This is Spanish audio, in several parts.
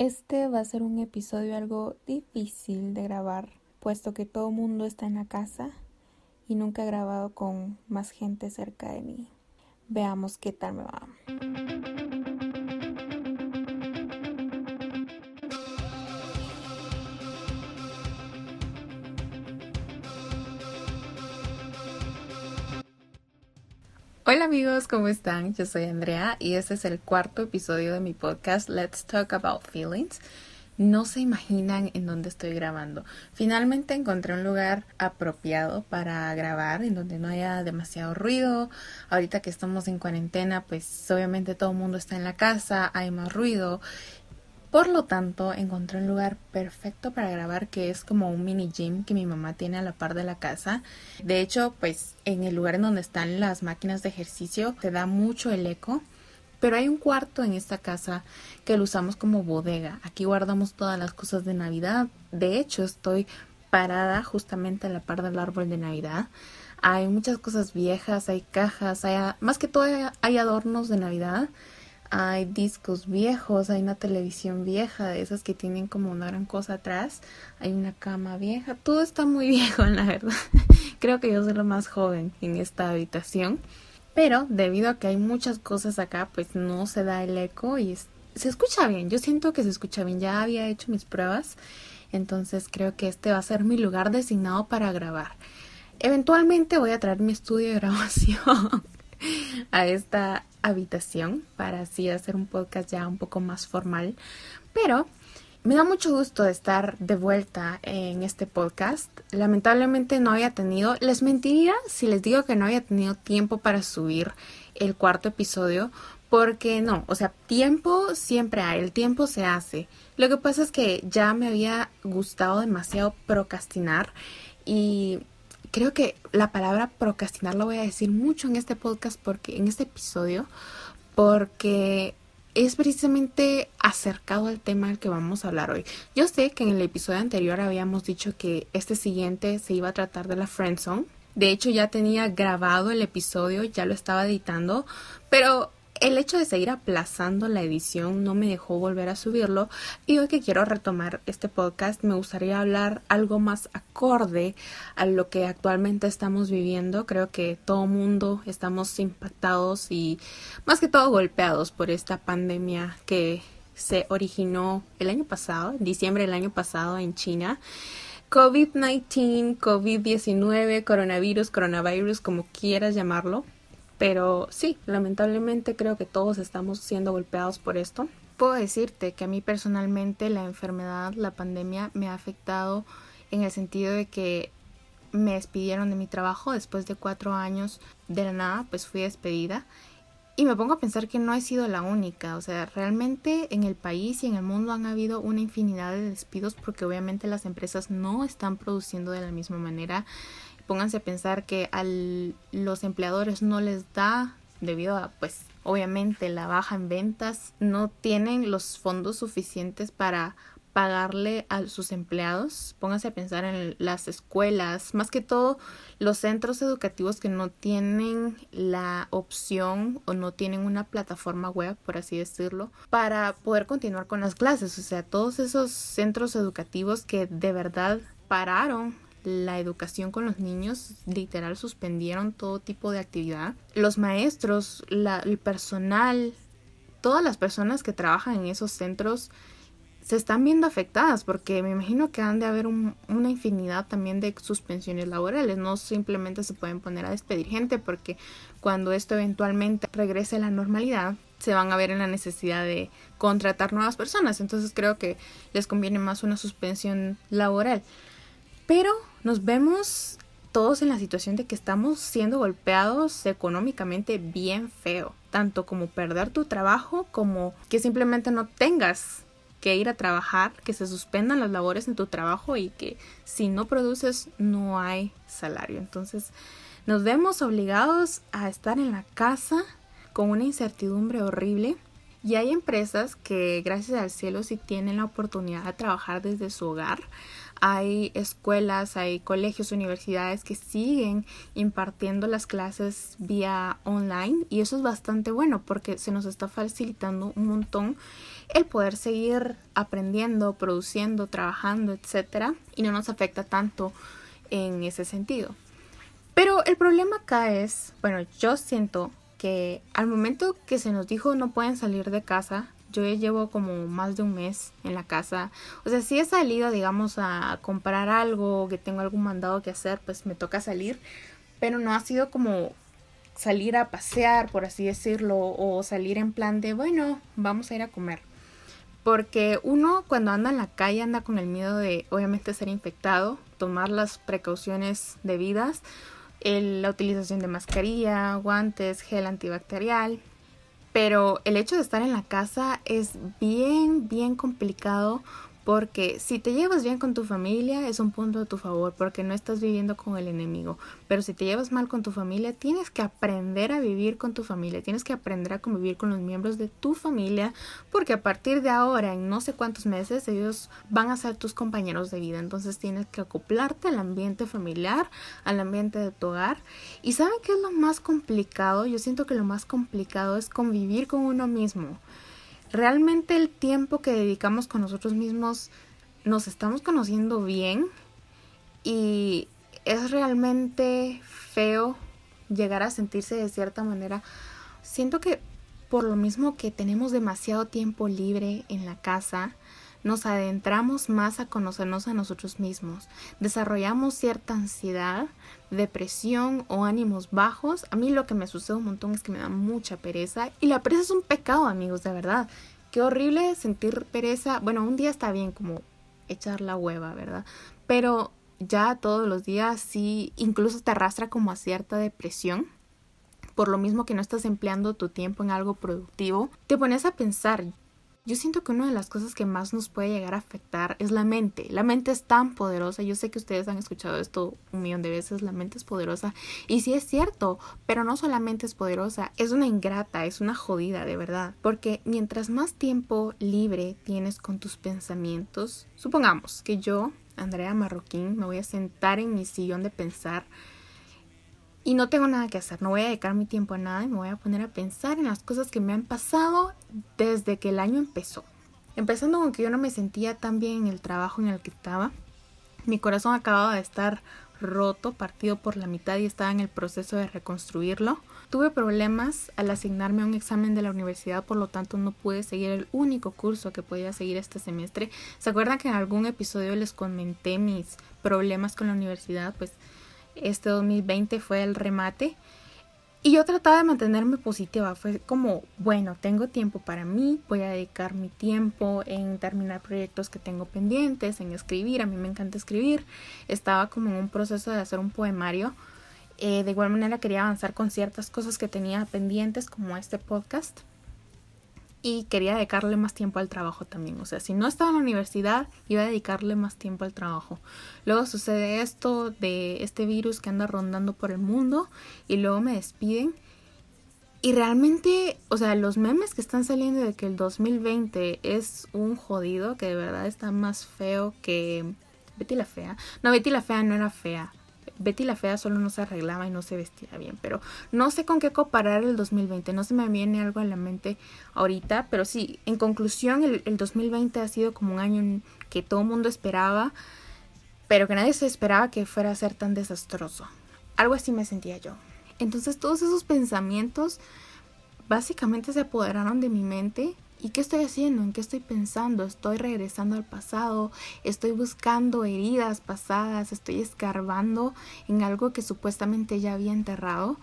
Este va a ser un episodio algo difícil de grabar, puesto que todo el mundo está en la casa y nunca he grabado con más gente cerca de mí. Veamos qué tal me va. Hola amigos, ¿cómo están? Yo soy Andrea y este es el cuarto episodio de mi podcast Let's Talk About Feelings. No se imaginan en dónde estoy grabando. Finalmente encontré un lugar apropiado para grabar en donde no haya demasiado ruido. Ahorita que estamos en cuarentena, pues obviamente todo el mundo está en la casa, hay más ruido por lo tanto, encontré un lugar perfecto para grabar que es como un mini gym que mi mamá tiene a la par de la casa. De hecho, pues en el lugar en donde están las máquinas de ejercicio te da mucho el eco. Pero hay un cuarto en esta casa que lo usamos como bodega. Aquí guardamos todas las cosas de Navidad. De hecho, estoy parada justamente a la par del árbol de Navidad. Hay muchas cosas viejas, hay cajas, hay, más que todo hay adornos de Navidad hay discos viejos, hay una televisión vieja, de esas que tienen como una gran cosa atrás, hay una cama vieja, todo está muy viejo, la verdad. Creo que yo soy lo más joven en esta habitación, pero debido a que hay muchas cosas acá, pues no se da el eco y se escucha bien, yo siento que se escucha bien, ya había hecho mis pruebas, entonces creo que este va a ser mi lugar designado para grabar. Eventualmente voy a traer mi estudio de grabación a esta habitación para así hacer un podcast ya un poco más formal. Pero me da mucho gusto estar de vuelta en este podcast. Lamentablemente no había tenido, les mentiría si les digo que no había tenido tiempo para subir el cuarto episodio, porque no, o sea, tiempo siempre hay, el tiempo se hace. Lo que pasa es que ya me había gustado demasiado procrastinar y creo que la palabra procrastinar la voy a decir mucho en este podcast porque en este episodio porque es precisamente acercado al tema al que vamos a hablar hoy. Yo sé que en el episodio anterior habíamos dicho que este siguiente se iba a tratar de la friendzone. De hecho ya tenía grabado el episodio, ya lo estaba editando, pero el hecho de seguir aplazando la edición no me dejó volver a subirlo y hoy que quiero retomar este podcast me gustaría hablar algo más acorde a lo que actualmente estamos viviendo. Creo que todo mundo estamos impactados y más que todo golpeados por esta pandemia que se originó el año pasado, en diciembre del año pasado en China. COVID-19, COVID-19, coronavirus, coronavirus, como quieras llamarlo. Pero sí, lamentablemente creo que todos estamos siendo golpeados por esto. Puedo decirte que a mí personalmente la enfermedad, la pandemia me ha afectado en el sentido de que me despidieron de mi trabajo después de cuatro años de la nada, pues fui despedida. Y me pongo a pensar que no he sido la única, o sea, realmente en el país y en el mundo han habido una infinidad de despidos porque obviamente las empresas no están produciendo de la misma manera pónganse a pensar que a los empleadores no les da debido a pues obviamente la baja en ventas no tienen los fondos suficientes para pagarle a sus empleados. Pónganse a pensar en las escuelas, más que todo los centros educativos que no tienen la opción o no tienen una plataforma web, por así decirlo, para poder continuar con las clases. O sea, todos esos centros educativos que de verdad pararon la educación con los niños, literal suspendieron todo tipo de actividad. Los maestros, el personal, todas las personas que trabajan en esos centros se están viendo afectadas porque me imagino que han de haber una infinidad también de suspensiones laborales. No simplemente se pueden poner a despedir gente porque cuando esto eventualmente regrese a la normalidad se van a ver en la necesidad de contratar nuevas personas. Entonces creo que les conviene más una suspensión laboral. Pero nos vemos todos en la situación de que estamos siendo golpeados económicamente bien feo, tanto como perder tu trabajo como que simplemente no tengas que ir a trabajar, que se suspendan las labores en tu trabajo y que si no produces no hay salario. Entonces nos vemos obligados a estar en la casa con una incertidumbre horrible y hay empresas que gracias al cielo sí tienen la oportunidad de trabajar desde su hogar hay escuelas, hay colegios, universidades que siguen impartiendo las clases vía online y eso es bastante bueno porque se nos está facilitando un montón el poder seguir aprendiendo, produciendo, trabajando, etcétera, y no nos afecta tanto en ese sentido. Pero el problema acá es, bueno, yo siento que al momento que se nos dijo no pueden salir de casa, yo ya llevo como más de un mes en la casa. O sea, si he salido, digamos, a comprar algo, que tengo algún mandado que hacer, pues me toca salir. Pero no ha sido como salir a pasear, por así decirlo, o salir en plan de, bueno, vamos a ir a comer. Porque uno cuando anda en la calle anda con el miedo de, obviamente, ser infectado, tomar las precauciones debidas, la utilización de mascarilla, guantes, gel antibacterial, pero el hecho de estar en la casa es bien, bien complicado porque si te llevas bien con tu familia es un punto a tu favor porque no estás viviendo con el enemigo. Pero si te llevas mal con tu familia, tienes que aprender a vivir con tu familia. Tienes que aprender a convivir con los miembros de tu familia porque a partir de ahora, en no sé cuántos meses, ellos van a ser tus compañeros de vida. Entonces tienes que acoplarte al ambiente familiar, al ambiente de tu hogar. ¿Y saben qué es lo más complicado? Yo siento que lo más complicado es convivir con uno mismo realmente el tiempo que dedicamos con nosotros mismos nos estamos conociendo bien y es realmente feo llegar a sentirse de cierta manera. Siento que por lo mismo que tenemos demasiado tiempo libre en la casa, nos adentramos más a conocernos a nosotros mismos, desarrollamos cierta ansiedad, depresión o ánimos bajos. A mí lo que me sucede un montón es que me da mucha pereza y la pereza es un pecado, amigos, de verdad. Qué horrible sentir pereza. Bueno, un día está bien como echar la hueva, ¿verdad? Pero ya todos los días sí, incluso te arrastra como a cierta depresión por lo mismo que no estás empleando tu tiempo en algo productivo, te pones a pensar, yo siento que una de las cosas que más nos puede llegar a afectar es la mente. La mente es tan poderosa. Yo sé que ustedes han escuchado esto un millón de veces. La mente es poderosa. Y sí es cierto, pero no solamente es poderosa, es una ingrata, es una jodida, de verdad. Porque mientras más tiempo libre tienes con tus pensamientos, supongamos que yo, Andrea Marroquín, me voy a sentar en mi sillón de pensar y no tengo nada que hacer, no voy a dedicar mi tiempo a nada y me voy a poner a pensar en las cosas que me han pasado desde que el año empezó. Empezando con que yo no me sentía tan bien en el trabajo en el que estaba. Mi corazón acababa de estar roto, partido por la mitad y estaba en el proceso de reconstruirlo. Tuve problemas al asignarme a un examen de la universidad, por lo tanto no pude seguir el único curso que podía seguir este semestre. ¿Se acuerdan que en algún episodio les comenté mis problemas con la universidad? Pues este 2020 fue el remate. Y yo trataba de mantenerme positiva. Fue como, bueno, tengo tiempo para mí, voy a dedicar mi tiempo en terminar proyectos que tengo pendientes, en escribir. A mí me encanta escribir. Estaba como en un proceso de hacer un poemario. Eh, de igual manera quería avanzar con ciertas cosas que tenía pendientes, como este podcast y quería dedicarle más tiempo al trabajo también. O sea, si no estaba en la universidad, iba a dedicarle más tiempo al trabajo. Luego sucede esto de este virus que anda rondando por el mundo y luego me despiden. Y realmente, o sea, los memes que están saliendo de que el 2020 es un jodido, que de verdad está más feo que Betty la Fea. No, Betty la Fea no era fea. Betty la Fea solo no se arreglaba y no se vestía bien, pero no sé con qué comparar el 2020, no se me viene algo a la mente ahorita, pero sí, en conclusión, el, 2020 ha sido como un año que todo el mundo esperaba, pero que nadie se esperaba que fuera a ser tan desastroso. Algo así me sentía yo. Entonces todos esos pensamientos básicamente se apoderaron de mi mente ¿Y qué estoy haciendo? ¿En qué estoy pensando? ¿Estoy regresando al pasado? ¿Estoy buscando heridas pasadas? ¿Estoy escarbando en algo que supuestamente ya había enterrado?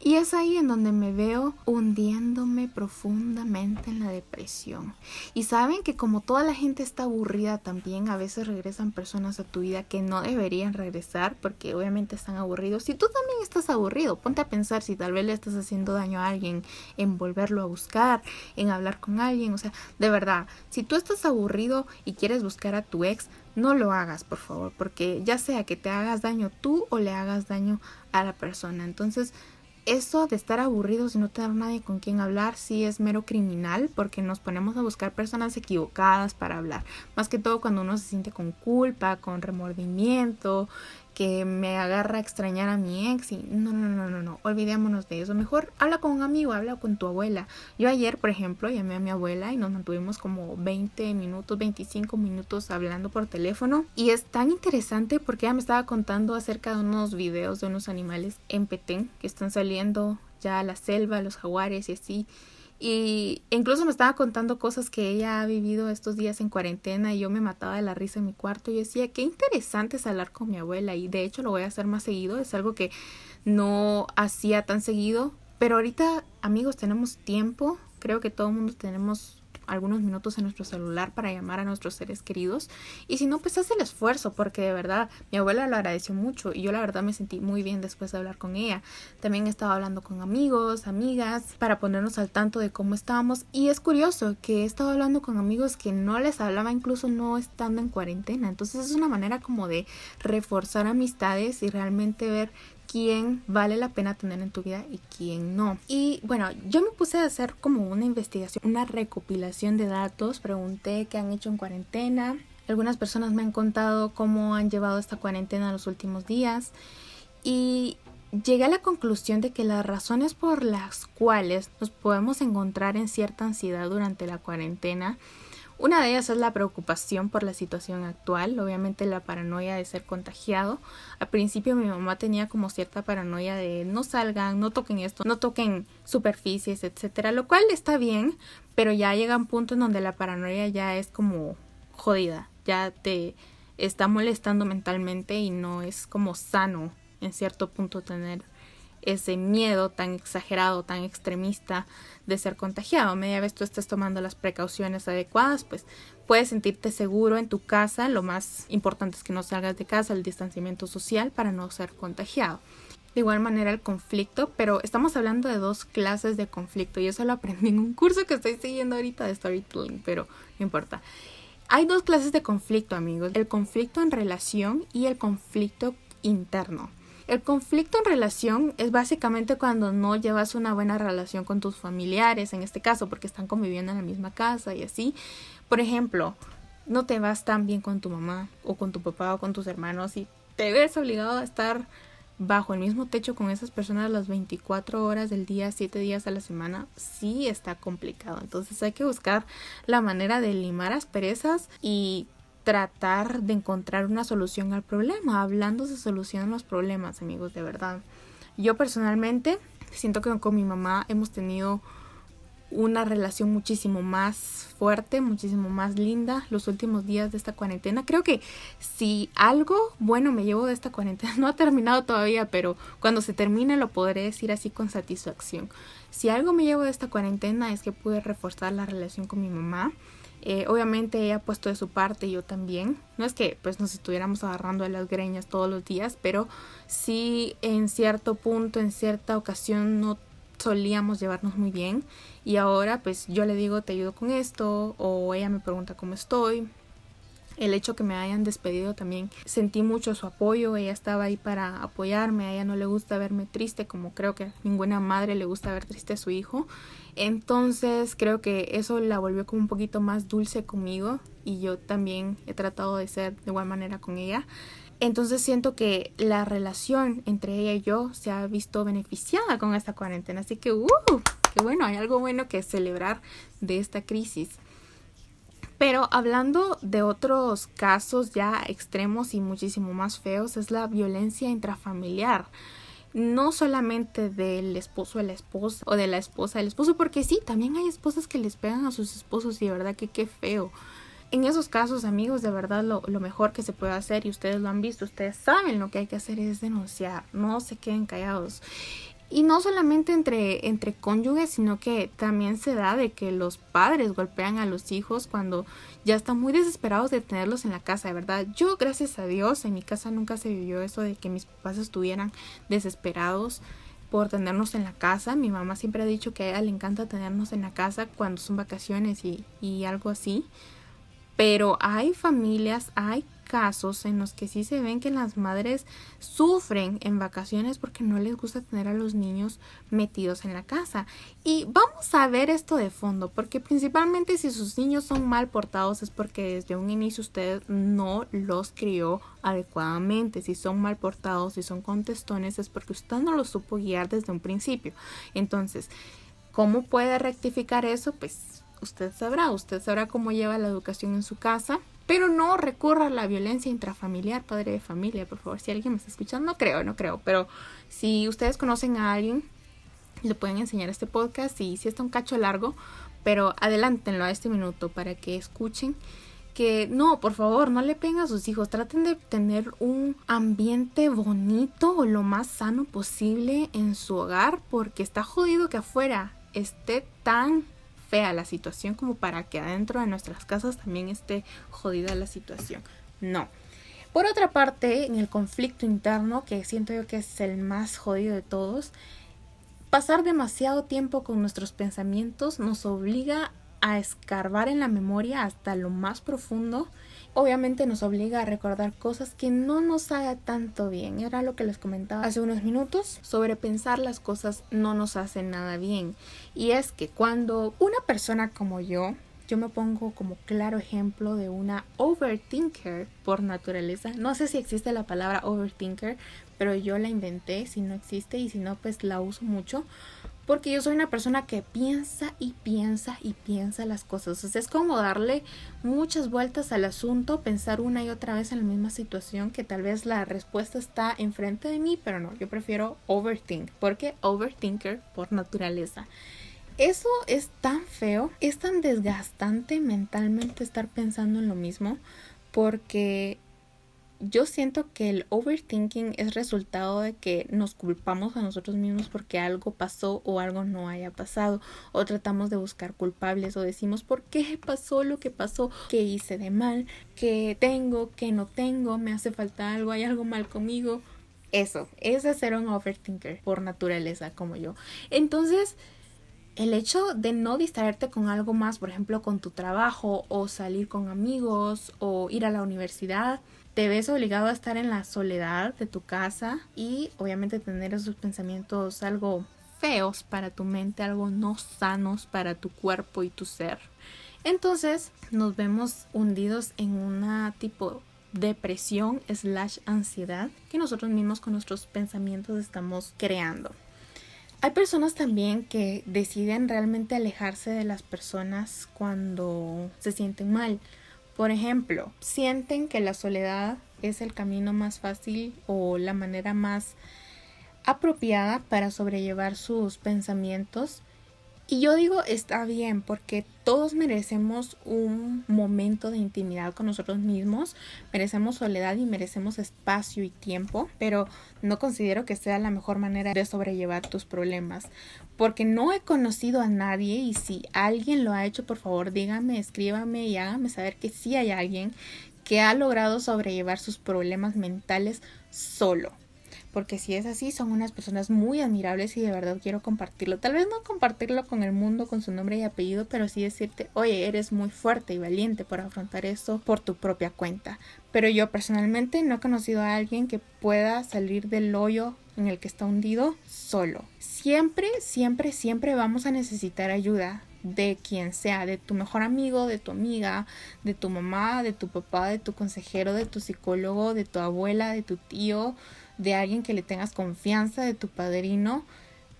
Y es ahí en donde me veo hundiéndome profundamente en la depresión. Y saben que como toda la gente está aburrida también, a veces regresan personas a tu vida que no deberían regresar porque obviamente están aburridos. Si tú también estás aburrido, ponte a pensar si tal vez le estás haciendo daño a alguien en volverlo a buscar, en hablar con alguien. O sea, de verdad, si tú estás aburrido y quieres buscar a tu ex, no lo hagas, por favor, porque ya sea que te hagas daño tú o le hagas daño a la persona. Entonces, eso de estar aburridos y no tener nadie con quien hablar sí es mero criminal porque nos ponemos a buscar personas equivocadas para hablar. Más que todo cuando uno se siente con culpa, con remordimiento, que me agarra a extrañar a mi ex y no, no, no, no, no, olvidémonos de eso. Mejor habla con un amigo, habla con tu abuela. Yo ayer, por ejemplo, llamé a mi abuela y nos mantuvimos como 20 minutos, 25 minutos hablando por teléfono y es tan interesante porque ella me estaba contando acerca de unos videos de unos animales en Petén que están saliendo ya a la selva, los jaguares y así. Y incluso me estaba contando cosas que ella ha vivido estos días en cuarentena y yo me mataba de la risa en mi cuarto. Y decía, qué interesante es hablar con mi abuela y de hecho lo voy a hacer más seguido, es algo que no hacía tan seguido, pero ahorita amigos tenemos tiempo, creo que todo el mundo tenemos algunos minutos en nuestro celular para llamar a nuestros seres queridos. Y si no, pues haz el esfuerzo, porque de verdad mi abuela lo agradeció mucho y yo la verdad me sentí muy bien después de hablar con ella. También estaba hablando con amigos, amigas, para ponernos al tanto de cómo estábamos. Y es curioso que he estado hablando con amigos que no les hablaba incluso no estando en cuarentena. Entonces es una manera como de reforzar amistades y realmente ver quién vale la pena tener en tu vida y quién no. Y bueno, yo me puse a hacer como una investigación, una recopilación de datos, pregunté qué han hecho en cuarentena. Algunas personas me han contado cómo han llevado esta cuarentena los últimos días y llegué a la conclusión de que las razones por las cuales nos podemos encontrar en cierta ansiedad durante la cuarentena una de ellas es la preocupación por la situación actual, obviamente la paranoia de ser contagiado. Al principio mi mamá tenía como cierta paranoia de no salgan, no toquen esto, no toquen superficies, etcétera, lo cual está bien, pero ya llega un punto en donde la paranoia ya es como jodida, ya te está molestando mentalmente y no es como sano en cierto punto tener ese miedo tan exagerado, tan extremista de ser contagiado. Media vez tú estés tomando las precauciones adecuadas, pues puedes sentirte seguro en tu casa. Lo más importante es que no salgas de casa, el distanciamiento social para no ser contagiado. De igual manera el conflicto, pero estamos hablando de dos clases de conflicto. Yo eso lo aprendí en un curso que estoy siguiendo ahorita de storytelling, pero no importa. Hay dos clases de conflicto, amigos. El conflicto en relación y el conflicto interno. El conflicto en relación es básicamente cuando no llevas una buena relación con tus familiares, en este caso, porque están conviviendo en la misma casa y así. Por ejemplo, no te vas tan bien con tu mamá o con tu papá o con tus hermanos y te ves obligado a estar bajo el mismo techo con esas personas las 24 horas del día, 7 días a la semana, sí está complicado. Entonces hay que buscar la manera de limar asperezas y tratar de encontrar una solución al problema. Hablando se solucionan los problemas, amigos, de verdad. Yo personalmente siento que con mi mamá hemos tenido una relación muchísimo más fuerte, muchísimo más linda los últimos días de esta cuarentena. Creo que si algo bueno me llevo de esta cuarentena, no ha terminado todavía, pero cuando se termine lo podré decir así con satisfacción. Si algo me llevo de esta cuarentena es que pude reforzar la relación con mi mamá. Eh, obviamente ella ha puesto de su parte, yo también. No es que pues nos estuviéramos agarrando de las greñas todos los días, pero sí en cierto punto, en cierta ocasión no solíamos llevarnos muy bien. Y ahora pues yo le digo te ayudo con esto o ella me pregunta cómo estoy el hecho que me hayan despedido también sentí mucho su apoyo, ella estaba ahí para apoyarme, a ella no le gusta verme triste como creo que ninguna madre le gusta ver triste a su hijo. Entonces creo que eso la volvió como un poquito más dulce conmigo y yo también he tratado de ser de igual manera con ella. Entonces siento que la relación entre ella y yo se ha visto beneficiada con esta cuarentena. Así que, ¡uh! ¡Qué bueno! Hay algo bueno que celebrar de esta crisis. Pero hablando de otros casos ya extremos y muchísimo más feos, es la violencia intrafamiliar. No solamente del esposo a la esposa o de la esposa al esposo, porque sí, también hay esposas que les pegan a sus esposos y de verdad que qué feo. En esos casos, amigos, de verdad lo, lo, mejor que se puede hacer, y ustedes lo han visto, ustedes saben lo que hay que hacer es denunciar, no se queden callados. Y no solamente entre, entre cónyuges, sino que también se da de que los padres golpean a los hijos cuando ya están muy desesperados de tenerlos en la casa, de verdad. Yo, gracias a Dios, en mi casa nunca se vivió eso de que mis papás estuvieran desesperados por tenernos en la casa. Mi mamá siempre ha dicho que a ella le encanta tenernos en la casa cuando son vacaciones y, y algo así. Pero hay familias, hay casos en los que sí se ven que las madres sufren en vacaciones porque no les gusta tener a los niños metidos en la casa. Y vamos a ver esto de fondo, porque principalmente si sus niños son mal portados es porque desde un inicio usted no los crió adecuadamente. Si son mal portados, si son contestones, es porque usted no los supo guiar desde un principio. Entonces, ¿cómo puede rectificar eso? Pues usted sabrá, usted sabrá cómo lleva la educación en su casa, pero no recurra a la violencia intrafamiliar, padre de familia, por favor, si alguien me está escuchando, no creo, no creo, pero si ustedes conocen a alguien, le pueden enseñar este podcast. Y si está un cacho largo, pero adelántenlo a este minuto para que escuchen que no, por favor, no le peguen a sus hijos, traten de tener un ambiente bonito o lo más sano posible en su hogar porque está jodido que afuera esté tan fea la situación como para que adentro de nuestras casas también esté jodida la situación. No. Por otra parte, en el conflicto interno, que siento yo que es el más jodido de todos, pasar demasiado tiempo con nuestros pensamientos nos obliga a escarbar en la memoria hasta lo más profundo obviamente nos obliga a recordar cosas que no nos haga tanto bien. Era lo que les comentaba hace unos minutos. Sobrepensar las cosas no nos hace nada bien. Y es que cuando una persona como yo, yo me pongo como claro ejemplo de una overthinker por naturaleza. No sé si existe la palabra overthinker, pero yo la inventé. Si no existe y si no, pues la uso mucho porque yo soy una persona que piensa y piensa y piensa las cosas. Es como darle muchas vueltas al asunto, pensar una y otra vez en la misma situación que tal vez la respuesta está enfrente de mí, pero no, yo prefiero overthink, porque overthinker por naturaleza. Eso es tan feo, es tan desgastante mentalmente estar pensando en lo mismo, porque yo siento que el overthinking es resultado de que nos culpamos a nosotros mismos porque algo pasó o algo no haya pasado o tratamos de buscar culpables o decimos por qué pasó lo que pasó, qué hice de mal, qué tengo, qué no tengo, me hace falta algo, hay algo mal conmigo. Eso, es ser un overthinker por naturaleza como yo. Entonces, el hecho de no distraerte con algo más, por ejemplo, con tu trabajo o salir con amigos o ir a la universidad, te ves obligado a estar en la soledad de tu casa y obviamente tener esos pensamientos algo feos para tu mente, algo no sanos para tu cuerpo y tu ser. Entonces nos vemos hundidos en una tipo depresión slash ansiedad que nosotros mismos con nuestros pensamientos estamos creando. Hay personas también que deciden realmente alejarse de las personas cuando se sienten mal por ejemplo, sienten que la soledad es el camino más fácil o la manera más apropiada para sobrellevar sus pensamientos y yo digo, está bien, porque todos merecemos un momento de intimidad con nosotros mismos, merecemos soledad y merecemos espacio y tiempo, pero no considero que sea la mejor manera de sobrellevar tus problemas, porque no he conocido a nadie y si alguien lo ha hecho, por favor dígame, escríbame y hágame saber que sí hay alguien que ha logrado sobrellevar sus problemas mentales solo porque si es así, son unas personas muy admirables y de verdad quiero compartirlo. Tal vez no compartirlo con el mundo con su nombre y apellido, pero sí decirte, oye, eres muy fuerte y valiente por afrontar eso por tu propia cuenta. Pero yo personalmente no he conocido a alguien que pueda salir del hoyo en el que está hundido solo. Siempre, siempre, siempre vamos a necesitar ayuda de quien sea, de tu mejor amigo, de tu amiga, de tu mamá, de tu papá, de tu consejero, de tu psicólogo, de tu abuela, de tu tío, de alguien que le tengas confianza, de tu padrino.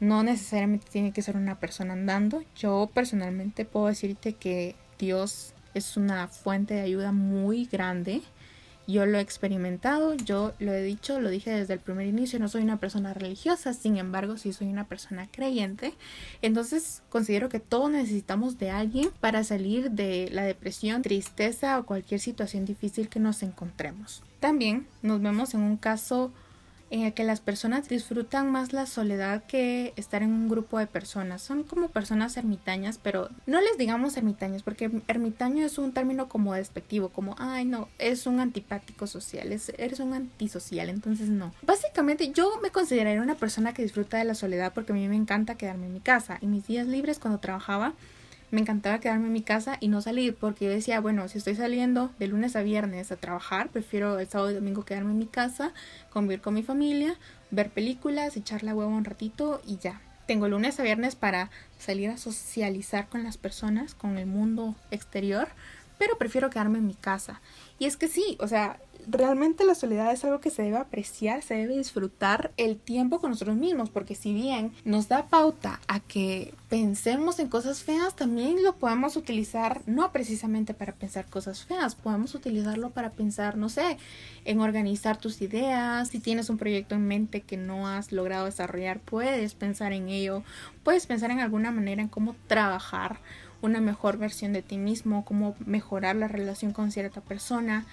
No necesariamente tiene que ser una persona andando. Yo personalmente puedo decirte que Dios es una fuente de ayuda muy grande. Yo lo he experimentado, yo lo he dicho, lo dije desde el primer inicio, no soy una persona religiosa, sin embargo sí soy una persona creyente. Entonces considero que todos necesitamos de alguien para salir de la depresión, tristeza o cualquier situación difícil que nos encontremos. También nos vemos en un caso en el que las personas disfrutan más la soledad que estar en un grupo de personas. Son como personas ermitañas, pero no les digamos ermitaños, porque ermitaño es un término como despectivo, como, ay, no, es un antipático social, es, eres un antisocial, entonces no. Básicamente yo me consideraría una persona que disfruta de la soledad porque a mí me encanta quedarme en mi casa. En mis días libres cuando trabajaba, me encantaba quedarme en mi casa y no salir porque yo decía, bueno, si estoy saliendo de lunes a viernes a trabajar, prefiero el sábado y domingo quedarme en mi casa, convivir con mi familia, ver películas, echar la huevo un ratito y ya. Tengo lunes a viernes para salir a socializar con las personas, con el mundo exterior, pero prefiero quedarme en mi casa. Y es que sí, o sea, realmente la soledad es algo que se debe apreciar, se debe disfrutar el tiempo con nosotros mismos, porque si bien nos da pauta a que pensemos en cosas feas, también lo podemos utilizar no precisamente para pensar cosas feas, podemos utilizarlo para pensar, no sé, en organizar tus ideas, si tienes un proyecto en mente que no has logrado desarrollar, puedes pensar en ello, puedes pensar en alguna manera en cómo trabajar una mejor versión de ti mismo, cómo mejorar la relación con cierta persona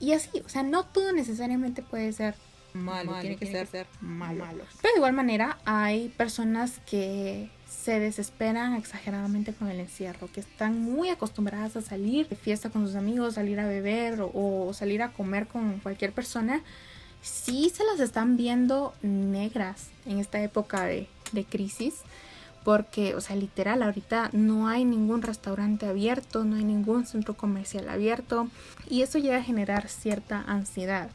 y así, o sea, no todo necesariamente puede ser malo, tiene, que, ser, malo. Pero de igual manera hay personas que se desesperan exageradamente con el encierro, que están muy acostumbradas a salir de fiesta con sus amigos, salir a beber o, salir a comer con cualquier persona, sí se las están viendo negras en esta época de, de crisis porque, o sea, literal, ahorita no hay ningún restaurante abierto, no hay ningún centro comercial abierto y eso llega a generar cierta ansiedad.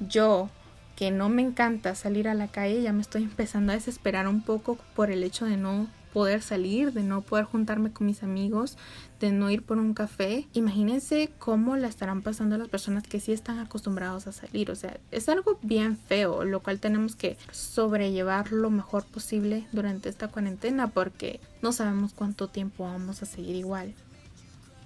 Yo, que no me encanta salir a la calle, ya me estoy empezando a desesperar un poco por el hecho de no poder salir, de no poder juntarme con mis amigos, de no ir por un café. Imagínense cómo la estarán pasando las personas que sí están acostumbrados a salir. O sea, es algo bien feo, lo cual tenemos que sobrellevar lo mejor posible durante esta cuarentena porque no sabemos cuánto tiempo vamos a seguir igual.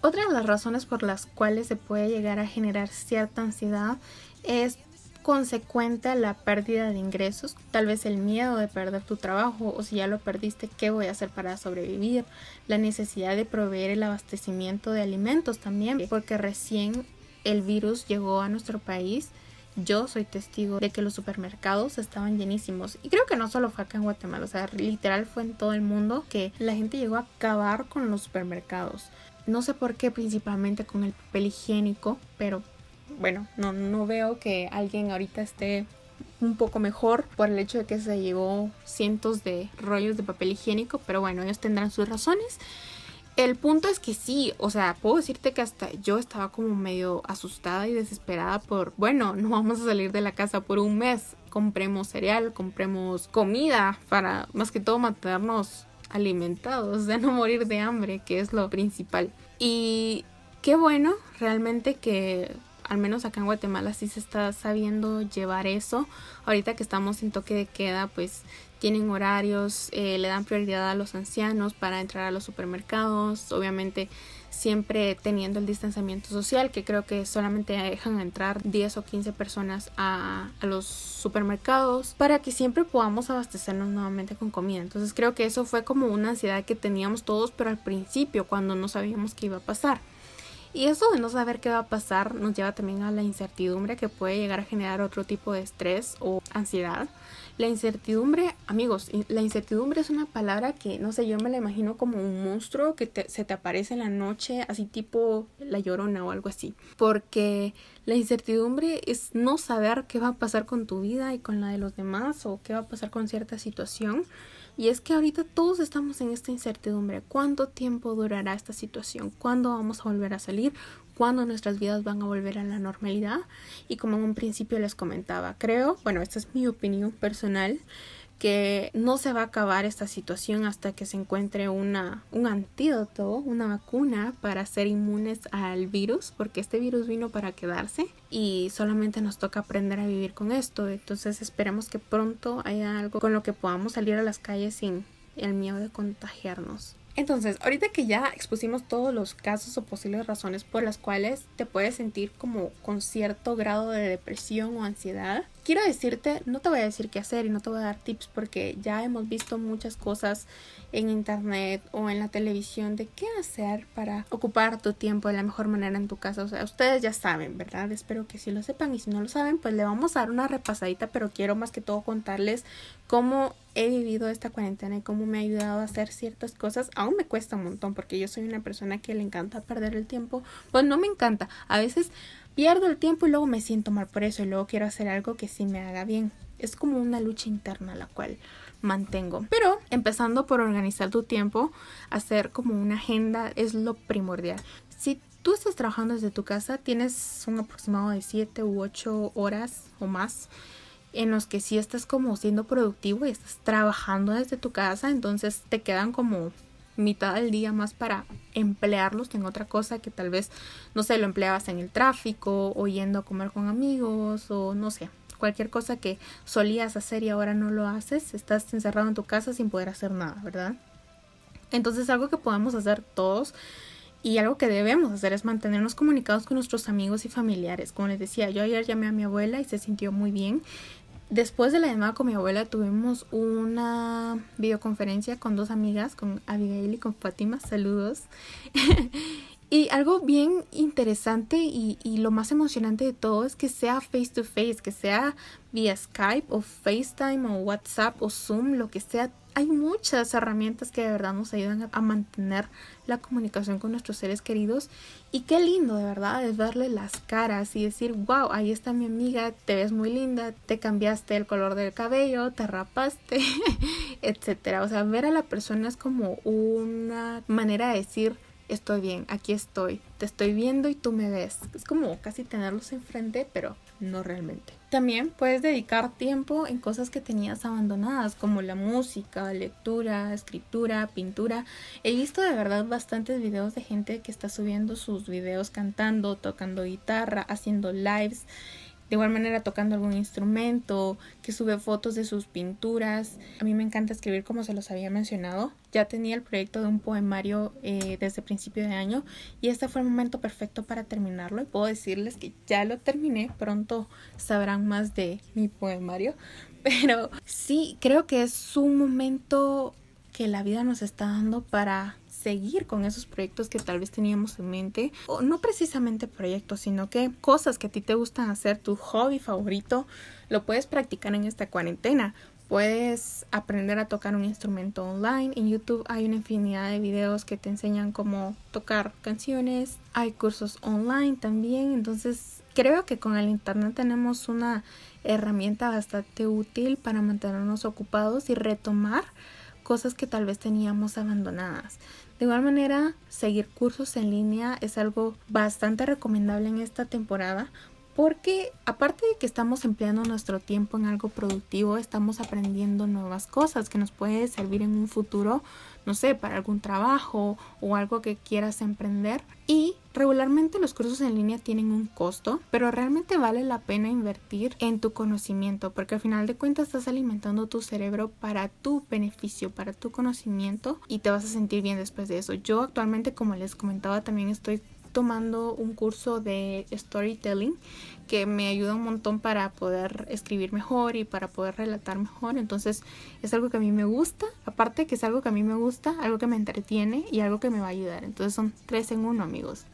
Otra de las razones por las cuales se puede llegar a generar cierta ansiedad es consecuente la pérdida de ingresos, tal vez el miedo de perder tu trabajo o si ya lo perdiste, ¿qué voy a hacer para sobrevivir? La necesidad de proveer el abastecimiento de alimentos también, porque recién el virus llegó a nuestro país. Yo soy testigo de que los supermercados estaban llenísimos. Y creo que no solo fue acá en Guatemala, o sea, literal fue en todo el mundo que la gente llegó a acabar con los supermercados. No sé por qué, principalmente con el papel higiénico, pero bueno, no, no veo que alguien ahorita esté un poco mejor por el hecho de que se llevó cientos de rollos de papel higiénico, pero bueno, ellos tendrán sus razones. El punto es que sí, o sea, puedo decirte que hasta yo estaba como medio asustada y desesperada por, bueno, no vamos a salir de la casa por un mes, compremos cereal, compremos comida para más que todo mantenernos alimentados, de no morir de hambre, que es lo principal. Y qué bueno realmente que al menos acá en Guatemala sí se está sabiendo llevar eso. Ahorita que estamos en toque de queda, pues tienen horarios, eh, le dan prioridad a los ancianos para entrar a los supermercados, obviamente siempre teniendo el distanciamiento social, que creo que solamente dejan entrar 10 o 15 personas a, a los supermercados para que siempre podamos abastecernos nuevamente con comida. Entonces creo que eso fue como una ansiedad que teníamos todos, pero al principio, cuando no sabíamos qué iba a pasar. Y eso de no saber qué va a pasar nos lleva también a la incertidumbre que puede llegar a generar otro tipo de estrés o ansiedad. La incertidumbre, amigos, la incertidumbre es una palabra que, no sé, yo me la imagino como un monstruo que se te aparece en la noche, así tipo la llorona o algo así. Porque la incertidumbre es no saber qué va a pasar con tu vida y con la de los demás o qué va a pasar con cierta situación. Y es que ahorita todos estamos en esta incertidumbre. ¿Cuánto tiempo durará esta situación? ¿Cuándo vamos a volver a salir? ¿Cuándo nuestras vidas van a volver a la normalidad? Y como en un principio les comentaba, creo, bueno, esta es mi opinión personal, que no se va a acabar esta situación hasta que se encuentre una, un antídoto, una vacuna para ser inmunes al virus, porque este virus vino para quedarse y solamente nos toca aprender a vivir con esto. Entonces esperemos que pronto haya algo con lo que podamos salir a las calles sin el miedo de contagiarnos. Entonces, ahorita que ya expusimos todos los casos o posibles razones por las cuales te puedes sentir como con cierto grado de depresión o ansiedad, quiero decirte, no te voy a decir qué hacer y no te voy a dar tips porque ya hemos visto muchas cosas en internet o en la televisión de qué hacer para ocupar tu tiempo de la mejor manera en tu casa. O sea, ustedes ya saben, ¿verdad? Espero que sí lo sepan y si no lo saben, pues le vamos a dar una repasadita, pero quiero más que todo contarles cómo he vivido esta cuarentena y cómo me ha ayudado a hacer ciertas cosas. Aún me cuesta un montón porque yo soy una persona que le encanta perder el tiempo. Pues no me encanta. A veces pierdo el tiempo y luego me siento mal por eso y luego quiero hacer algo que sí me haga bien. Es como una lucha interna la cual mantengo. Pero empezando por organizar tu tiempo, hacer como una agenda es lo primordial. Si tú estás trabajando desde tu casa, tienes un aproximado de 7 u 8 horas o más en los que sí estás como siendo productivo y estás trabajando desde tu casa, entonces te quedan como mitad del día más para emplearlos en otra cosa que tal vez, no sé, lo empleabas en el tráfico o yendo a comer con amigos o no sé, cualquier cosa que solías hacer y ahora no lo haces, estás encerrado en tu casa sin poder hacer nada, ¿verdad? Entonces algo que podemos hacer todos y algo que debemos hacer es mantenernos comunicados con nuestros amigos y familiares. Como les decía, yo ayer llamé a mi abuela y se sintió muy bien. Después de la llamada con mi abuela tuvimos una videoconferencia con dos amigas, con Abigail y con Fátima. Saludos. y algo bien interesante y, y, lo más emocionante de todo es que sea face to face, que sea vía Skype o FaceTime o WhatsApp o Zoom, lo que sea hay muchas herramientas que de verdad nos ayudan a, mantener la comunicación con nuestros seres queridos y qué lindo de verdad es verle las caras y decir, wow, ahí está mi amiga, te ves muy linda, te cambiaste el color del cabello, te rapaste, etcétera. O sea, ver a la persona es como una manera de decir, estoy bien, aquí estoy, te estoy viendo y tú me ves. Es como casi tenerlos enfrente, pero no realmente. También puedes dedicar tiempo en cosas que tenías abandonadas, como la música, lectura, escritura, pintura. He visto de verdad bastantes videos de gente que está subiendo sus videos cantando, tocando guitarra, haciendo lives de igual manera tocando algún instrumento, que sube fotos de sus pinturas. A mí me encanta escribir como se los había mencionado. Ya tenía el proyecto de un poemario eh, desde principio de año y este fue el momento perfecto para terminarlo y puedo decirles que ya lo terminé. Pronto sabrán más de mi poemario. Pero sí, creo que es un momento que la vida nos está dando para seguir con esos proyectos que tal vez teníamos en mente, o no precisamente proyectos, sino que cosas que a ti te gustan hacer, tu hobby favorito, lo puedes practicar en esta cuarentena. Puedes aprender a tocar un instrumento online. En YouTube hay una infinidad de videos que te enseñan cómo tocar canciones. Hay cursos online también. Entonces creo que con el Internet tenemos una herramienta bastante útil para mantenernos ocupados y retomar cosas que tal vez teníamos abandonadas. De igual manera, seguir cursos en línea es algo bastante recomendable en esta temporada porque aparte de que estamos empleando nuestro tiempo en algo productivo, estamos aprendiendo nuevas cosas que nos puede servir en un futuro, no sé, para algún trabajo o algo que quieras emprender. Y regularmente los cursos en línea tienen un costo, pero realmente vale la pena invertir en tu conocimiento, porque al final de cuentas estás alimentando tu cerebro para tu beneficio, para tu conocimiento y te vas a sentir bien después de eso. Yo actualmente, como les comentaba, también estoy tomando un curso de storytelling que me ayuda un montón para poder escribir mejor y para poder relatar mejor. Entonces es algo que a mí me gusta, aparte que es algo que a mí me gusta, algo que me entretiene y algo que me va a ayudar. Entonces son tres en uno amigos.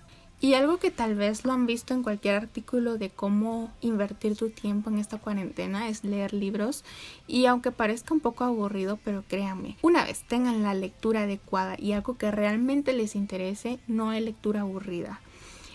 Y algo que tal vez lo han visto en cualquier artículo de cómo invertir tu tiempo en esta cuarentena es leer libros. Y aunque parezca un poco aburrido, pero créanme, una vez tengan la lectura adecuada y algo que realmente les interese, no hay lectura aburrida.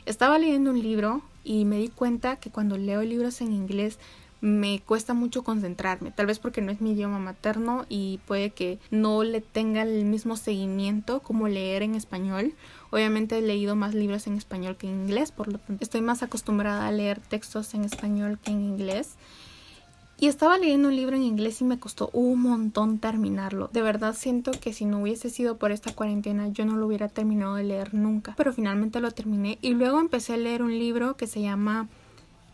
Estaba leyendo un libro y me di cuenta que cuando leo libros en inglés me cuesta mucho concentrarme, tal vez porque no es mi idioma materno y puede que no le tenga el mismo seguimiento como leer en español. Obviamente he leído más libros en español que en inglés, por lo tanto estoy más acostumbrada a leer textos en español que en inglés. Y estaba leyendo un libro en inglés y me costó un montón terminarlo. De verdad siento que si no hubiese sido por esta cuarentena yo no lo hubiera terminado de leer nunca. Pero finalmente lo terminé y luego empecé a leer un libro que se llama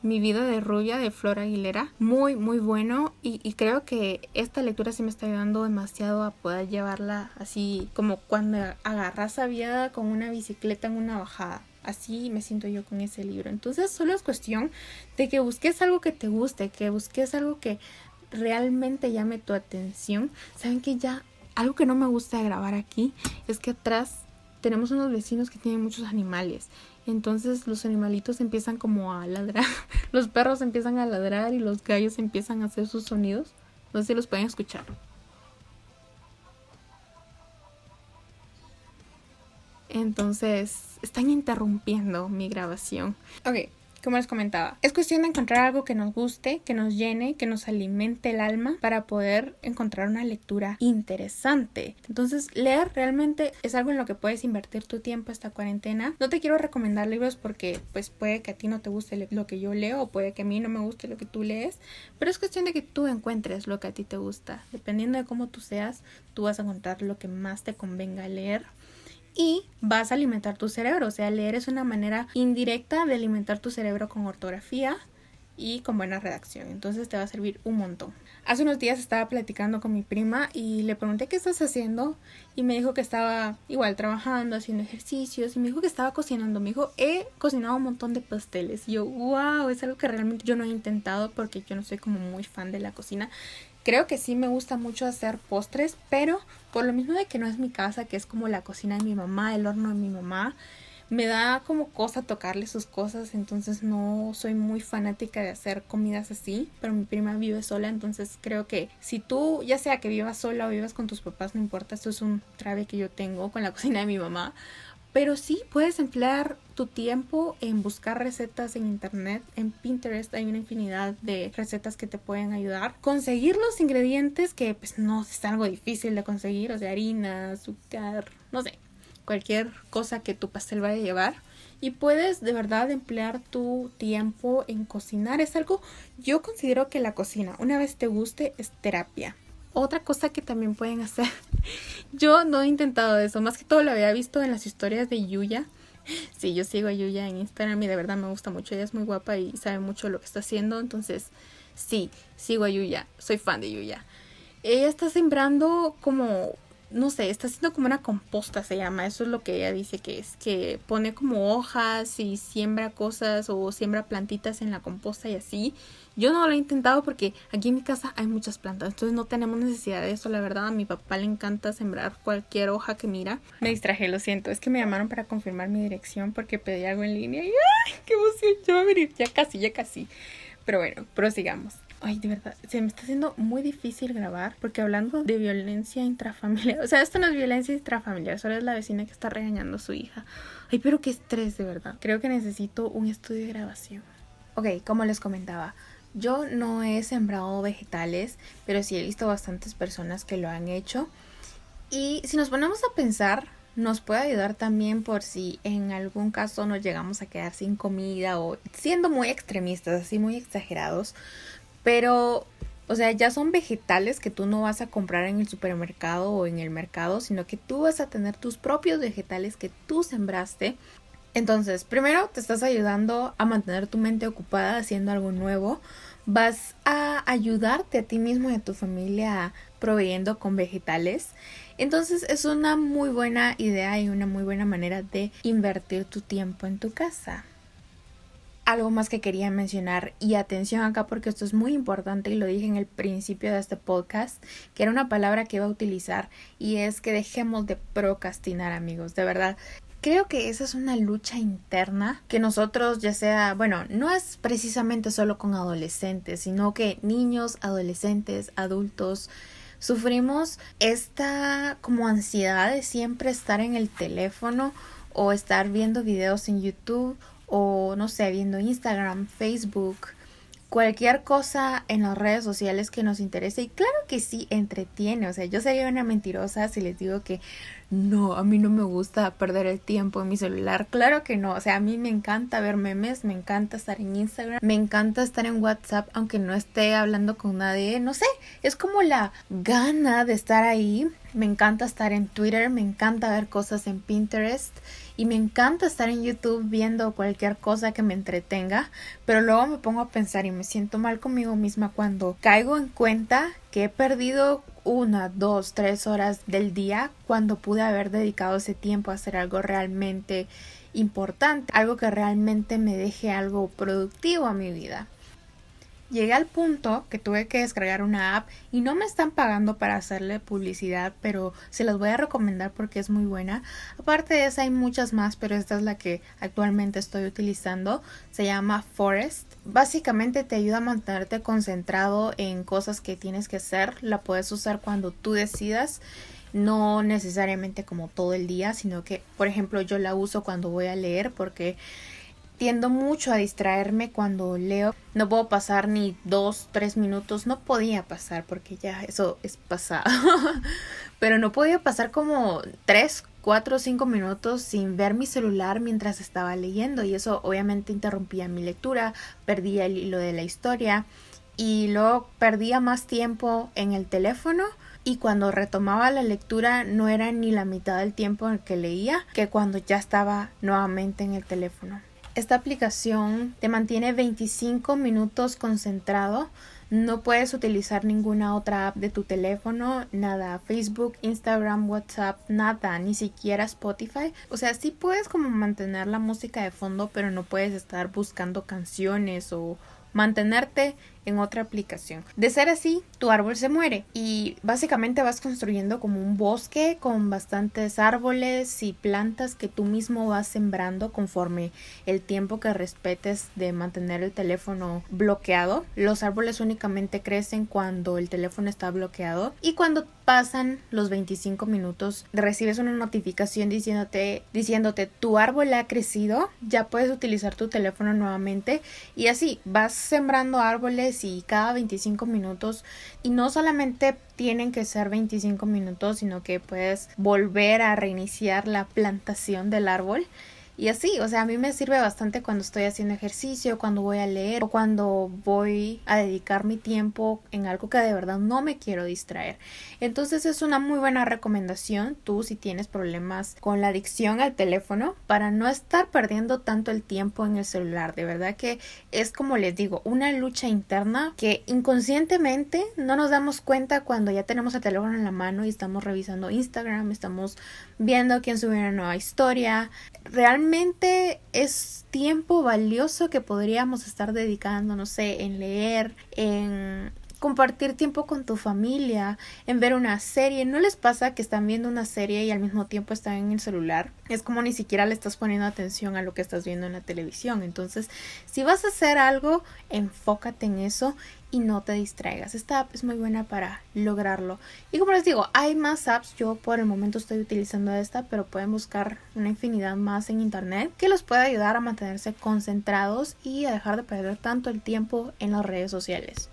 mi vida de rubia de Flor Aguilera. Muy, muy bueno. Y, creo que esta lectura sí me está ayudando demasiado a poder llevarla así como cuando agarras a viada con una bicicleta en una bajada. Así me siento yo con ese libro. Entonces solo es cuestión de que busques algo que te guste, que busques algo que realmente llame tu atención. Saben que ya algo que no me gusta grabar aquí es que atrás tenemos unos vecinos que tienen muchos animales. Entonces los animalitos empiezan como a ladrar. Los perros empiezan a ladrar y los gallos empiezan a hacer sus sonidos. No sé si los pueden escuchar. Entonces, están interrumpiendo mi grabación. Ok, como les comentaba, es cuestión de encontrar algo que nos guste, que nos llene, que nos alimente el alma para poder encontrar una lectura interesante. Entonces, leer realmente es algo en lo que puedes invertir tu tiempo esta cuarentena. No te quiero recomendar libros porque pues puede que a ti no te guste lo que yo leo o puede que a mí no me guste lo que tú lees, pero es cuestión de que tú encuentres lo que a ti te gusta. Dependiendo de cómo tú seas, tú vas a encontrar lo que más te convenga leer y vas a alimentar tu cerebro. O sea, leer es una manera indirecta de alimentar tu cerebro con ortografía y con buena redacción. Entonces te va a servir un montón. Hace unos días estaba platicando con mi prima y le pregunté qué estás haciendo y me dijo que estaba igual trabajando, haciendo ejercicios y me dijo que estaba cocinando. Me dijo, he cocinado un montón de pasteles. Y yo, wow, es algo que realmente yo no he intentado porque yo no soy como muy fan de la cocina. Creo que sí me gusta mucho hacer postres, pero por lo mismo de que no es mi casa, que es como la cocina de mi mamá, el horno de mi mamá, me da como cosa tocarle sus cosas, entonces no soy muy fanática de hacer comidas así, pero mi prima vive sola, entonces creo que si tú, ya sea que vivas sola o vivas con tus papás, no importa, esto es un trave que yo tengo con la cocina de mi mamá, pero sí puedes emplear tu tiempo en buscar recetas en internet. En Pinterest hay una infinidad de recetas que te pueden ayudar. Conseguir los ingredientes que pues no es algo difícil de conseguir, o sea, harina, azúcar, no sé, cualquier cosa que tu pastel vaya a llevar. Y puedes de verdad emplear tu tiempo en cocinar. Es algo, yo considero que la cocina, una vez te guste, es terapia. Otra cosa que también pueden hacer, yo no he intentado eso, más que todo lo había visto en las historias de Yuya. Sí, yo sigo a Yuya en Instagram y de verdad me gusta mucho, ella es muy guapa y sabe mucho lo que está haciendo, entonces sí, sigo a Yuya, soy fan de Yuya. Ella está sembrando como no sé, está haciendo como una composta, se llama. Eso es lo que ella dice que es, que pone como hojas y siembra cosas o siembra plantitas en la composta y así. Yo no lo he intentado porque aquí en mi casa hay muchas plantas, entonces no tenemos necesidad de eso, la verdad. A mi papá le encanta sembrar cualquier hoja que mira. Me distraje, lo siento, es que me llamaron para confirmar mi dirección porque pedí algo en línea y ¡ay, qué emoción! Ya va a venir, ya casi, ya casi. Pero bueno, prosigamos. Ay, de verdad, se me está haciendo muy difícil grabar porque hablando de violencia intrafamiliar, o sea, esto no es violencia intrafamiliar, solo es la vecina que está regañando a su hija. Ay, pero qué estrés, de verdad. Creo que necesito un estudio de grabación. Ok, como les comentaba, yo no he sembrado vegetales, pero sí he visto bastantes personas que lo han hecho. Y si nos ponemos a pensar, nos puede ayudar también por si en algún caso nos llegamos a quedar sin comida o siendo muy extremistas, así muy exagerados, pero, o sea, ya son vegetales que tú no vas a comprar en el supermercado o en el mercado, sino que tú vas a tener tus propios vegetales que tú sembraste. Entonces, primero te estás ayudando a mantener tu mente ocupada haciendo algo nuevo. Vas a ayudarte a ti mismo y a tu familia proveyendo con vegetales. Entonces es una muy buena idea y una muy buena manera de invertir tu tiempo en tu casa algo más que quería mencionar y atención acá porque esto es muy importante y lo dije en el principio de este podcast que era una palabra que iba a utilizar y es que dejemos de procrastinar amigos de verdad. Creo que esa es una lucha interna que nosotros ya sea, bueno, no es precisamente solo con adolescentes, sino que niños, adolescentes, adultos, sufrimos esta como ansiedad de siempre estar en el teléfono o estar viendo videos en YouTube o no sé, viendo Instagram, Facebook, cualquier cosa en las redes sociales que nos interese y claro que sí entretiene, o sea, yo sería una mentirosa si les digo que no, a mí no me gusta perder el tiempo en mi celular, claro que no, o sea, a mí me encanta ver memes, me encanta estar en Instagram, me encanta estar en WhatsApp aunque no esté hablando con nadie, no sé, es como la gana de estar ahí, me encanta estar en Twitter, me encanta ver cosas en Pinterest y me encanta estar en YouTube viendo cualquier cosa que me entretenga, pero luego me pongo a pensar y me siento mal conmigo misma cuando caigo en cuenta que he perdido una, dos, tres horas del día cuando pude haber dedicado ese tiempo a hacer algo realmente importante, algo que realmente me deje algo productivo a mi vida llegué al punto que tuve que descargar una app y no me están pagando para hacerle publicidad, pero se las voy a recomendar porque es muy buena. Aparte de esa hay muchas más, pero esta es la que actualmente estoy utilizando. Se llama Forest. Básicamente te ayuda a mantenerte concentrado en cosas que tienes que hacer. La puedes usar cuando tú decidas no necesariamente como todo el día, sino que, por ejemplo, yo la uso cuando voy a leer porque tiendo mucho a distraerme cuando leo. No puedo pasar ni dos, tres minutos. No podía pasar porque ya eso es pasado. Pero no podía pasar como tres, cuatro o cinco minutos sin ver mi celular mientras estaba leyendo. Y eso obviamente interrumpía mi lectura, perdía el hilo de la historia y luego perdía más tiempo en el teléfono y cuando retomaba la lectura no era ni la mitad del tiempo en el que leía que cuando ya estaba nuevamente en el teléfono. Esta aplicación te mantiene 25 minutos concentrado. No puedes utilizar ninguna otra app de tu teléfono, nada, Facebook, Instagram, WhatsApp, nada, ni siquiera Spotify. O sea, sí puedes como mantener la música de fondo, pero no puedes estar buscando canciones o mantenerte en otra aplicación. De ser así, tu árbol se muere y básicamente vas construyendo como un bosque con bastantes árboles y plantas que tú mismo vas sembrando conforme el tiempo que respetes de mantener el teléfono bloqueado. Los árboles únicamente crecen cuando el teléfono está bloqueado y cuando pasan los 25 minutos recibes una notificación diciéndote diciéndote tu árbol ha crecido, ya puedes utilizar tu teléfono nuevamente y así vas sembrando árboles y cada 25 minutos. Y no solamente tienen que ser 25 minutos sino que puedes volver a reiniciar la plantación del árbol y así, o sea, a mí me sirve bastante cuando estoy haciendo ejercicio, cuando voy a leer o cuando voy a dedicar mi tiempo en algo que de verdad no me quiero distraer. Entonces es una muy buena recomendación tú si tienes problemas con la adicción al teléfono para no estar perdiendo tanto el tiempo en el celular. De verdad que es como les digo, una lucha interna que inconscientemente no nos damos cuenta cuando ya tenemos el teléfono en la mano y estamos revisando Instagram, estamos viendo quién subió una nueva historia. Realmente es tiempo valioso que podríamos estar dedicando, no sé, en leer, en compartir tiempo con tu familia, en ver una serie. ¿No les pasa que están viendo una serie y al mismo tiempo están en el celular? Es como ni siquiera le estás poniendo atención a lo que estás viendo en la televisión. Entonces, si vas a hacer algo, enfócate en eso y no te distraigas. Esta app es muy buena para lograrlo. Y como les digo, hay más apps. Yo por el momento estoy utilizando esta, pero pueden buscar una infinidad más en internet que los puede ayudar a mantenerse concentrados y a dejar de perder tanto el tiempo en las redes sociales.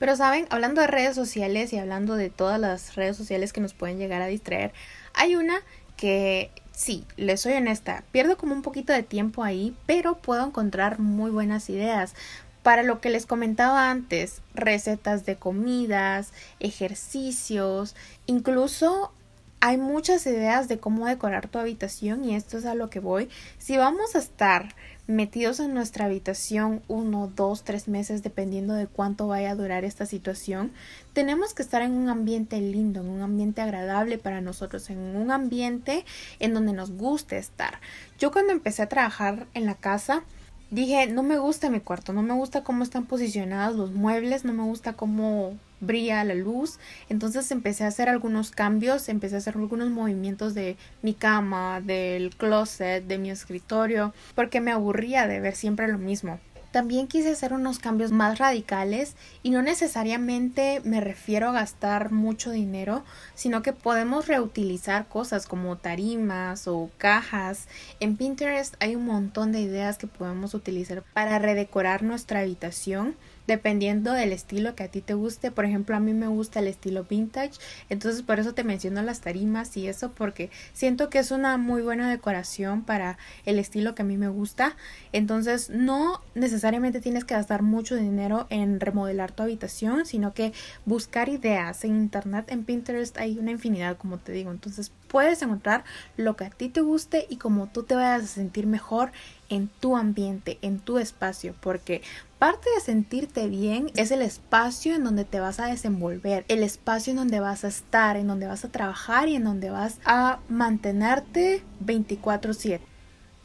Pero saben, hablando de redes sociales y hablando de todas las redes sociales que nos pueden llegar a distraer, hay una que sí, les soy honesta, pierdo como un poquito de tiempo ahí, pero puedo encontrar muy buenas ideas. Para lo que les comentaba antes, recetas de comidas, ejercicios, incluso hay muchas ideas de cómo decorar tu habitación y esto es a lo que voy. Si vamos a estar metidos en nuestra habitación uno, dos, tres meses, dependiendo de cuánto vaya a durar esta situación, tenemos que estar en un ambiente lindo, en un ambiente agradable para nosotros, en un ambiente en donde nos guste estar. Yo cuando empecé a trabajar en la casa, dije, no me gusta mi cuarto, no me gusta cómo están posicionados los muebles, no me gusta cómo brilla la luz. Entonces empecé a hacer algunos cambios, empecé a hacer algunos movimientos de mi cama, del closet, de mi escritorio, porque me aburría de ver siempre lo mismo. También quise hacer unos cambios más radicales y no necesariamente me refiero a gastar mucho dinero, sino que podemos reutilizar cosas como tarimas o cajas. En Pinterest hay un montón de ideas que podemos utilizar para redecorar nuestra habitación dependiendo del estilo que a ti te guste. Por ejemplo, a mí me gusta el estilo vintage, entonces por eso te menciono las tarimas y eso porque siento que es una muy buena decoración para el estilo que a mí me gusta. Entonces, no necesariamente tienes que gastar mucho dinero en remodelar tu habitación, sino que buscar ideas en internet, en Pinterest hay una infinidad, como te digo. Entonces, puedes encontrar lo que a ti te guste y como tú te vayas a sentir mejor en tu ambiente, en tu espacio, porque parte de sentirte bien es el espacio en donde te vas a desenvolver, el espacio en donde vas a estar, en donde vas a trabajar y en donde vas a mantenerte 24/7.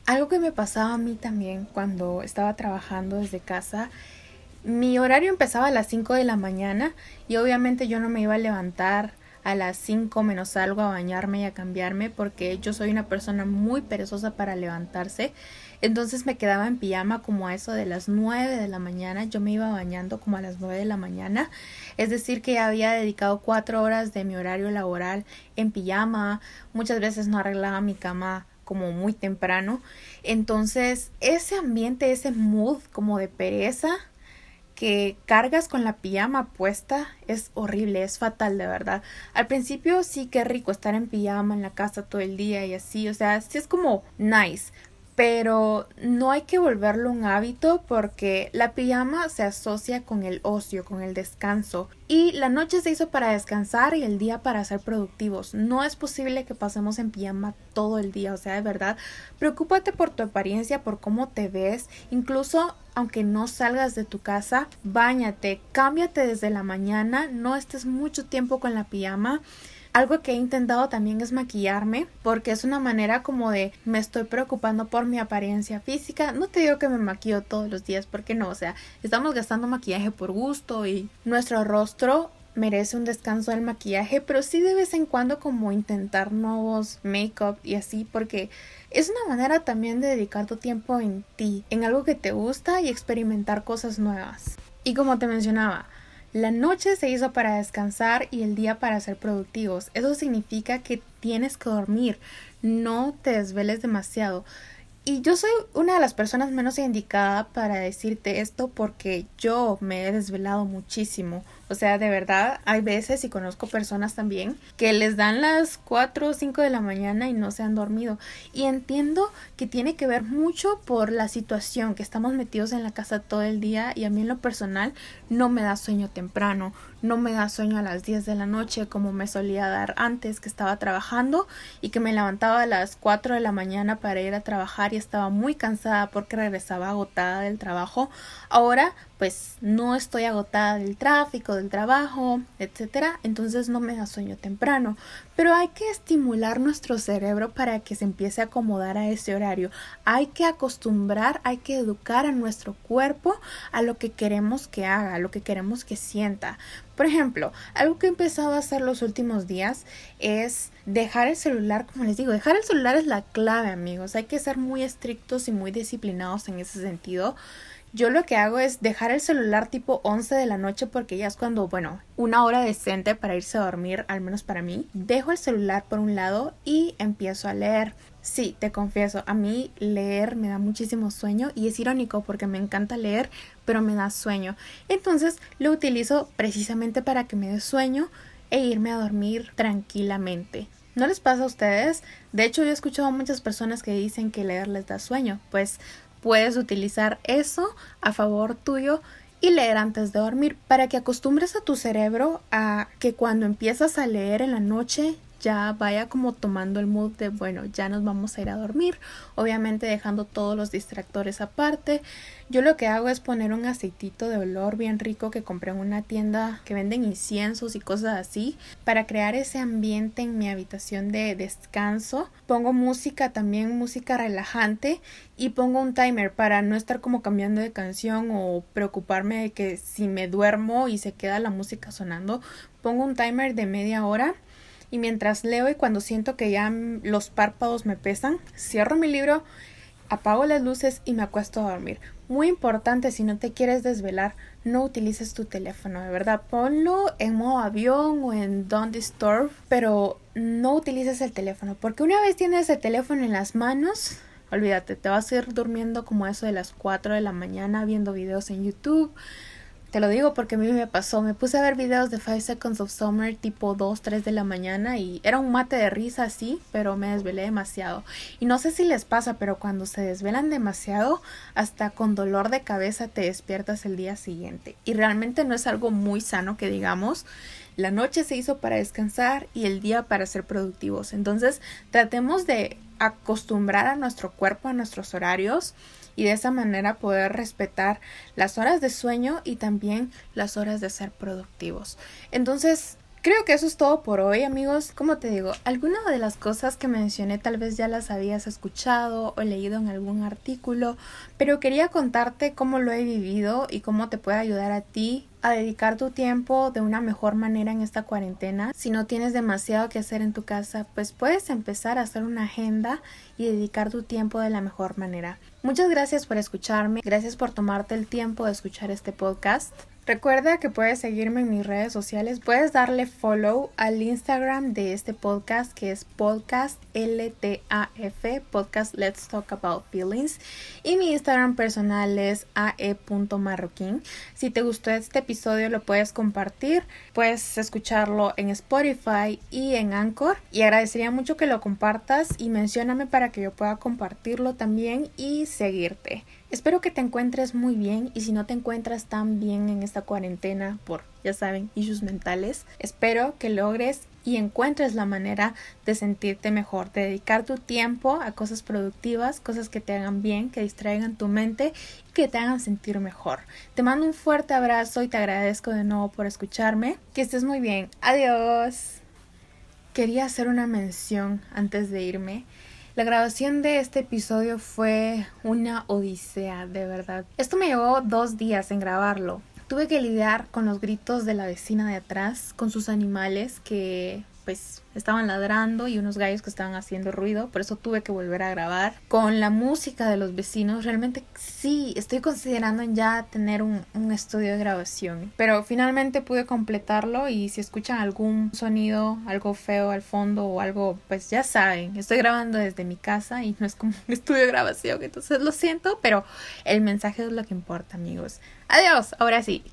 Algo que me pasaba a mí también cuando estaba trabajando desde casa, mi horario empezaba a las 5 de la mañana y obviamente yo no me iba a levantar a las 5 menos algo a bañarme y a cambiarme porque yo soy una persona muy perezosa para levantarse. Entonces me quedaba en pijama como a eso de las 9 de la mañana. Yo me iba bañando como a las 9 de la mañana. Es decir, que había dedicado 4 horas de mi horario laboral en pijama. Muchas veces no arreglaba mi cama como muy temprano. Entonces, ese ambiente, ese mood como de pereza que cargas con la pijama puesta es horrible, es fatal de verdad. Al principio sí que rico estar en pijama en la casa todo el día y así, o sea, sí es como nice, pero no hay que volverlo un hábito porque la pijama se asocia con el ocio, con el descanso. Y la noche se hizo para descansar y el día para ser productivos. No es posible que pasemos en pijama todo el día, o sea, de verdad, preocúpate por tu apariencia, por cómo te ves, incluso aunque no salgas de tu casa, bañate, cámbiate desde la mañana, no estés mucho tiempo con la pijama algo que he intentado también es maquillarme, porque es una manera como de me estoy preocupando por mi apariencia física. No te digo que me maquillo todos los días, porque no, o sea, estamos gastando maquillaje por gusto y nuestro rostro merece un descanso del maquillaje, pero sí de vez en cuando como intentar nuevos make-up y así, porque es una manera también de dedicar tu tiempo en ti, en algo que te gusta y experimentar cosas nuevas. Y como te mencionaba, la noche se hizo para descansar y el día para ser productivos. Eso significa que tienes que dormir, no te desveles demasiado. Y yo soy una de las personas menos indicada para decirte esto porque yo me he desvelado muchísimo. O sea, de verdad, hay veces y conozco personas también que les dan las 4 o 5 de la mañana y no se han dormido. Y entiendo que tiene que ver mucho por la situación, que estamos metidos en la casa todo el día y a mí en lo personal no me da sueño temprano, no me da sueño a las 10 de la noche como me solía dar antes que estaba trabajando y que me levantaba a las 4 de la mañana para ir a trabajar y estaba muy cansada porque regresaba agotada del trabajo. Ahora pues no estoy agotada del tráfico, del trabajo, etcétera, entonces no me da sueño temprano. Pero hay que estimular nuestro cerebro para que se empiece a acomodar a ese horario. Hay que acostumbrar, hay que educar a nuestro cuerpo a lo que queremos que haga, a lo que queremos que sienta. Por ejemplo, algo que he empezado a hacer los últimos días es dejar el celular, como les digo, dejar el celular es la clave, amigos. Hay que ser muy estrictos y muy disciplinados en ese sentido yo lo que hago es dejar el celular tipo 11 de la noche porque ya es cuando, bueno, una hora decente para irse a dormir, al menos para mí. Dejo el celular por un lado y empiezo a leer. Sí, te confieso, a mí leer me da muchísimo sueño y es irónico porque me encanta leer, pero me da sueño. Entonces lo utilizo precisamente para que me dé sueño e irme a dormir tranquilamente. ¿No les pasa a ustedes? De hecho, yo he escuchado a muchas personas que dicen que leer les da sueño. Pues puedes utilizar eso a favor tuyo y leer antes de dormir para que acostumbres a tu cerebro a que cuando empiezas a leer en la noche ya vaya como tomando el mood de bueno, ya nos vamos a ir a dormir, obviamente dejando todos los distractores aparte. Yo lo que hago es poner un aceitito de olor bien rico que compré en una tienda que venden inciensos y cosas así para crear ese ambiente en mi habitación de descanso. Pongo música también, música relajante y pongo un timer para no estar como cambiando de canción o preocuparme de que si me duermo y se queda la música sonando, pongo un timer de media hora y mientras leo y cuando siento que ya los párpados me pesan, cierro mi libro, apago las luces y me acuesto a dormir. Muy importante, si no te quieres desvelar, no utilices tu teléfono, de verdad. Ponlo en modo avión o en Don't Disturb, pero no utilices el teléfono, porque una vez tienes el teléfono en las manos, olvídate, te vas a ir durmiendo como eso de las 4 de la mañana viendo videos en YouTube te lo digo porque a mí me pasó. Me puse a ver videos de 5 Seconds of Summer tipo 2, 3 de la mañana y era un mate de risa así, pero me desvelé demasiado. Y no sé si les pasa, pero cuando se desvelan demasiado, hasta con dolor de cabeza te despiertas el día siguiente. Y realmente no es algo muy sano que digamos. La noche se hizo para descansar y el día para ser productivos. Entonces tratemos de acostumbrar a nuestro cuerpo a nuestros horarios y de esa manera poder respetar las horas de sueño y también las horas de ser productivos. Entonces, Creo que eso es todo por hoy, amigos. Como te digo, algunas de las cosas que mencioné tal vez ya las habías escuchado o leído en algún artículo, pero quería contarte cómo lo he vivido y cómo te puede ayudar a ti a dedicar tu tiempo de una mejor manera en esta cuarentena. Si no tienes demasiado que hacer en tu casa, pues puedes empezar a hacer una agenda y dedicar tu tiempo de la mejor manera. Muchas gracias por escucharme, gracias por tomarte el tiempo de escuchar este podcast. Recuerda que puedes seguirme en mis redes sociales, puedes darle follow al Instagram de este podcast que es podcast LTAF, podcast Let's Talk About Feelings y mi Instagram personal es ae.marroquín. Si te gustó este episodio lo puedes compartir, puedes escucharlo en Spotify y en Anchor y agradecería mucho que lo compartas y mencióname para que yo pueda compartirlo también y seguirte. Espero que te encuentres muy bien y si no te encuentras tan bien en cuarentena por, ya saben, issues mentales, espero que logres y encuentres la manera de sentirte mejor, de dedicar tu tiempo a cosas productivas, cosas que te hagan bien, que distraigan tu mente y que te hagan sentir mejor. Te mando un fuerte abrazo y te agradezco de nuevo por escucharme. Que estés muy bien. Adiós. Quería hacer una mención antes de irme. La grabación de este episodio fue una odisea, de verdad. Esto me llevó dos días en grabarlo. Tuve que lidiar con los gritos de la vecina de atrás, con sus animales que pues estaban ladrando y unos gallos que estaban haciendo ruido, por eso tuve que volver a grabar. Con la música de los vecinos, realmente sí, estoy considerando ya tener un, un estudio de grabación, pero finalmente pude completarlo y si escuchan algún sonido, algo feo al fondo o algo, pues ya saben, estoy grabando desde mi casa y no es como un estudio de grabación, entonces lo siento, pero el mensaje es lo que importa, amigos. Adiós, ahora sí.